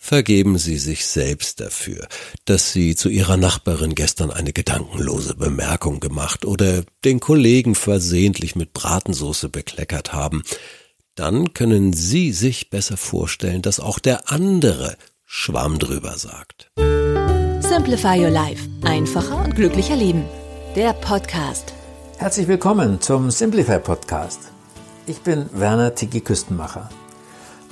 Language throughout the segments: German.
Vergeben Sie sich selbst dafür, dass Sie zu Ihrer Nachbarin gestern eine gedankenlose Bemerkung gemacht oder den Kollegen versehentlich mit Bratensoße bekleckert haben – dann können Sie sich besser vorstellen, dass auch der andere Schwamm drüber sagt. Simplify Your Life. Einfacher und glücklicher Leben. Der Podcast. Herzlich willkommen zum Simplify Podcast. Ich bin Werner Tiki Küstenmacher.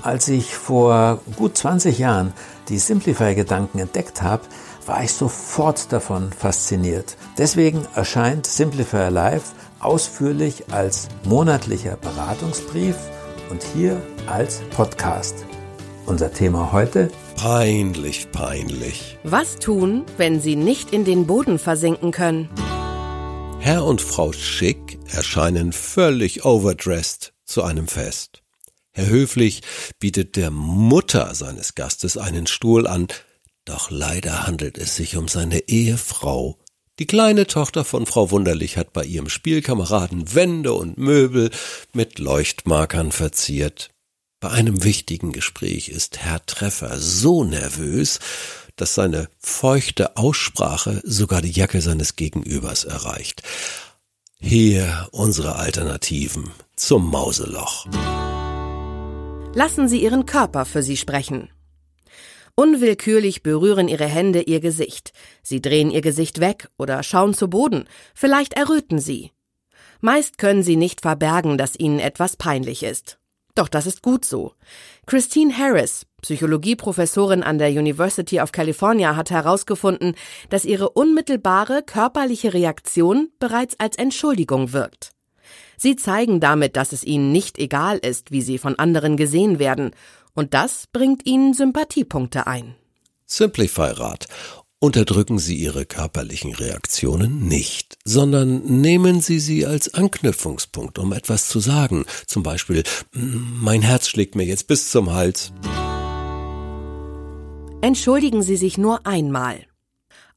Als ich vor gut 20 Jahren die Simplify-Gedanken entdeckt habe, war ich sofort davon fasziniert. Deswegen erscheint Simplify Life ausführlich als monatlicher Beratungsbrief und hier als Podcast. Unser Thema heute? Peinlich, peinlich. Was tun, wenn Sie nicht in den Boden versinken können? Herr und Frau Schick erscheinen völlig overdressed zu einem Fest. Herr Höflich bietet der Mutter seines Gastes einen Stuhl an, doch leider handelt es sich um seine Ehefrau, die kleine Tochter von Frau Wunderlich hat bei ihrem Spielkameraden Wände und Möbel mit Leuchtmarkern verziert. Bei einem wichtigen Gespräch ist Herr Treffer so nervös, dass seine feuchte Aussprache sogar die Jacke seines Gegenübers erreicht. Hier unsere Alternativen zum Mauseloch. Lassen Sie Ihren Körper für Sie sprechen. Unwillkürlich berühren ihre Hände ihr Gesicht. Sie drehen ihr Gesicht weg oder schauen zu Boden. Vielleicht erröten sie. Meist können sie nicht verbergen, dass ihnen etwas peinlich ist. Doch das ist gut so. Christine Harris, Psychologieprofessorin an der University of California, hat herausgefunden, dass ihre unmittelbare körperliche Reaktion bereits als Entschuldigung wirkt. Sie zeigen damit, dass es ihnen nicht egal ist, wie sie von anderen gesehen werden und das bringt Ihnen Sympathiepunkte ein. Simplify Rat. Unterdrücken Sie Ihre körperlichen Reaktionen nicht, sondern nehmen Sie sie als Anknüpfungspunkt, um etwas zu sagen. Zum Beispiel, mein Herz schlägt mir jetzt bis zum Hals. Entschuldigen Sie sich nur einmal.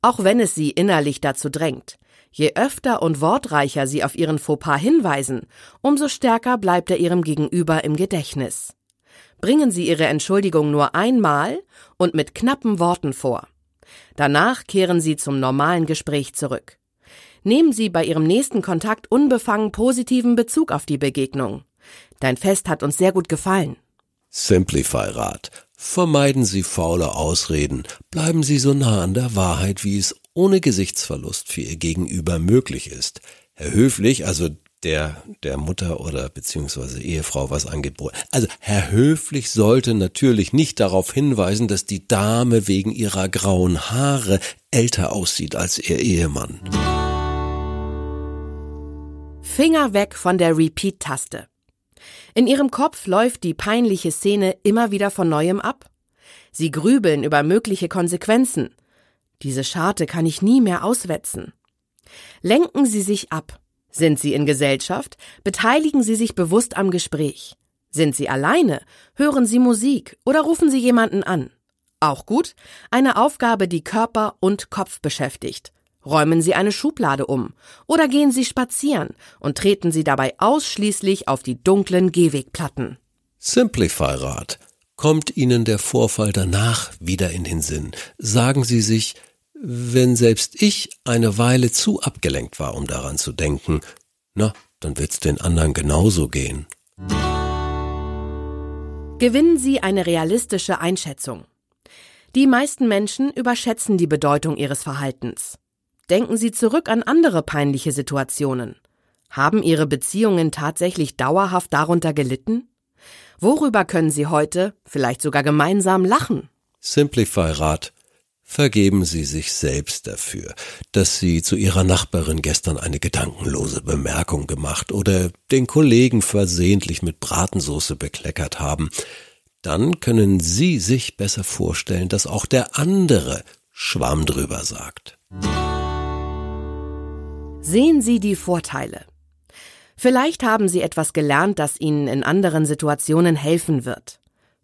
Auch wenn es Sie innerlich dazu drängt. Je öfter und wortreicher Sie auf Ihren Fauxpas hinweisen, umso stärker bleibt er Ihrem Gegenüber im Gedächtnis bringen Sie Ihre Entschuldigung nur einmal und mit knappen Worten vor. Danach kehren Sie zum normalen Gespräch zurück. Nehmen Sie bei Ihrem nächsten Kontakt unbefangen positiven Bezug auf die Begegnung. Dein Fest hat uns sehr gut gefallen. Simplify Rat. Vermeiden Sie faule Ausreden. Bleiben Sie so nah an der Wahrheit, wie es ohne Gesichtsverlust für Ihr Gegenüber möglich ist. Herr Höflich, also der, der Mutter oder beziehungsweise Ehefrau was angeboten. Also Herr Höflich sollte natürlich nicht darauf hinweisen, dass die Dame wegen ihrer grauen Haare älter aussieht als ihr Ehemann. Finger weg von der Repeat-Taste. In ihrem Kopf läuft die peinliche Szene immer wieder von neuem ab. Sie grübeln über mögliche Konsequenzen. Diese Scharte kann ich nie mehr auswetzen. Lenken Sie sich ab sind Sie in Gesellschaft? Beteiligen Sie sich bewusst am Gespräch. Sind Sie alleine? Hören Sie Musik oder rufen Sie jemanden an. Auch gut, eine Aufgabe, die Körper und Kopf beschäftigt. Räumen Sie eine Schublade um oder gehen Sie spazieren und treten Sie dabei ausschließlich auf die dunklen Gehwegplatten. Simplify Rat. Kommt Ihnen der Vorfall danach wieder in den Sinn? Sagen Sie sich, wenn selbst ich eine Weile zu abgelenkt war, um daran zu denken, na, dann wird's den anderen genauso gehen. Gewinnen Sie eine realistische Einschätzung. Die meisten Menschen überschätzen die Bedeutung ihres Verhaltens. Denken Sie zurück an andere peinliche Situationen. Haben Ihre Beziehungen tatsächlich dauerhaft darunter gelitten? Worüber können Sie heute vielleicht sogar gemeinsam lachen? Simplify Rat Vergeben Sie sich selbst dafür, dass Sie zu Ihrer Nachbarin gestern eine gedankenlose Bemerkung gemacht oder den Kollegen versehentlich mit Bratensoße bekleckert haben. Dann können Sie sich besser vorstellen, dass auch der andere Schwamm drüber sagt. Sehen Sie die Vorteile. Vielleicht haben Sie etwas gelernt, das Ihnen in anderen Situationen helfen wird.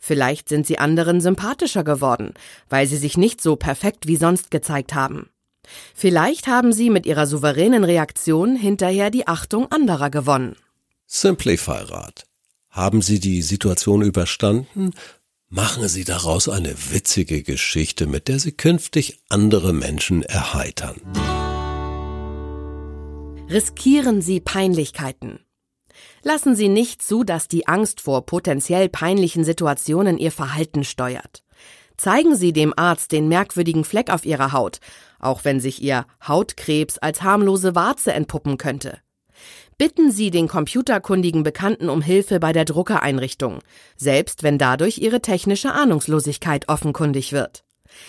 Vielleicht sind Sie anderen sympathischer geworden, weil Sie sich nicht so perfekt wie sonst gezeigt haben. Vielleicht haben Sie mit Ihrer souveränen Reaktion hinterher die Achtung anderer gewonnen. Simplify-Rat. Haben Sie die Situation überstanden? Machen Sie daraus eine witzige Geschichte, mit der Sie künftig andere Menschen erheitern. Riskieren Sie Peinlichkeiten. Lassen Sie nicht zu, dass die Angst vor potenziell peinlichen Situationen Ihr Verhalten steuert. Zeigen Sie dem Arzt den merkwürdigen Fleck auf Ihrer Haut, auch wenn sich Ihr Hautkrebs als harmlose Warze entpuppen könnte. Bitten Sie den computerkundigen Bekannten um Hilfe bei der Druckereinrichtung, selbst wenn dadurch Ihre technische Ahnungslosigkeit offenkundig wird.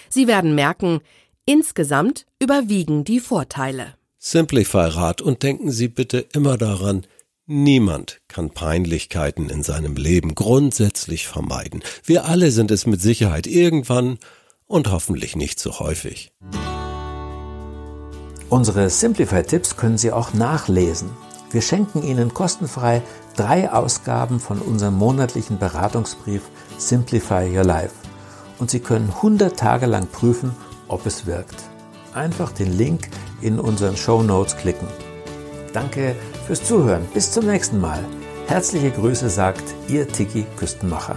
Sie werden merken, insgesamt überwiegen die Vorteile. Simplify Rat und denken Sie bitte immer daran, niemand kann Peinlichkeiten in seinem Leben grundsätzlich vermeiden. Wir alle sind es mit Sicherheit irgendwann und hoffentlich nicht so häufig. Unsere Simplify-Tipps können Sie auch nachlesen. Wir schenken Ihnen kostenfrei drei Ausgaben von unserem monatlichen Beratungsbrief Simplify Your Life. Und Sie können 100 Tage lang prüfen, ob es wirkt. Einfach den Link in unseren Show Notes klicken. Danke fürs Zuhören. Bis zum nächsten Mal. Herzliche Grüße sagt Ihr Tiki Küstenmacher.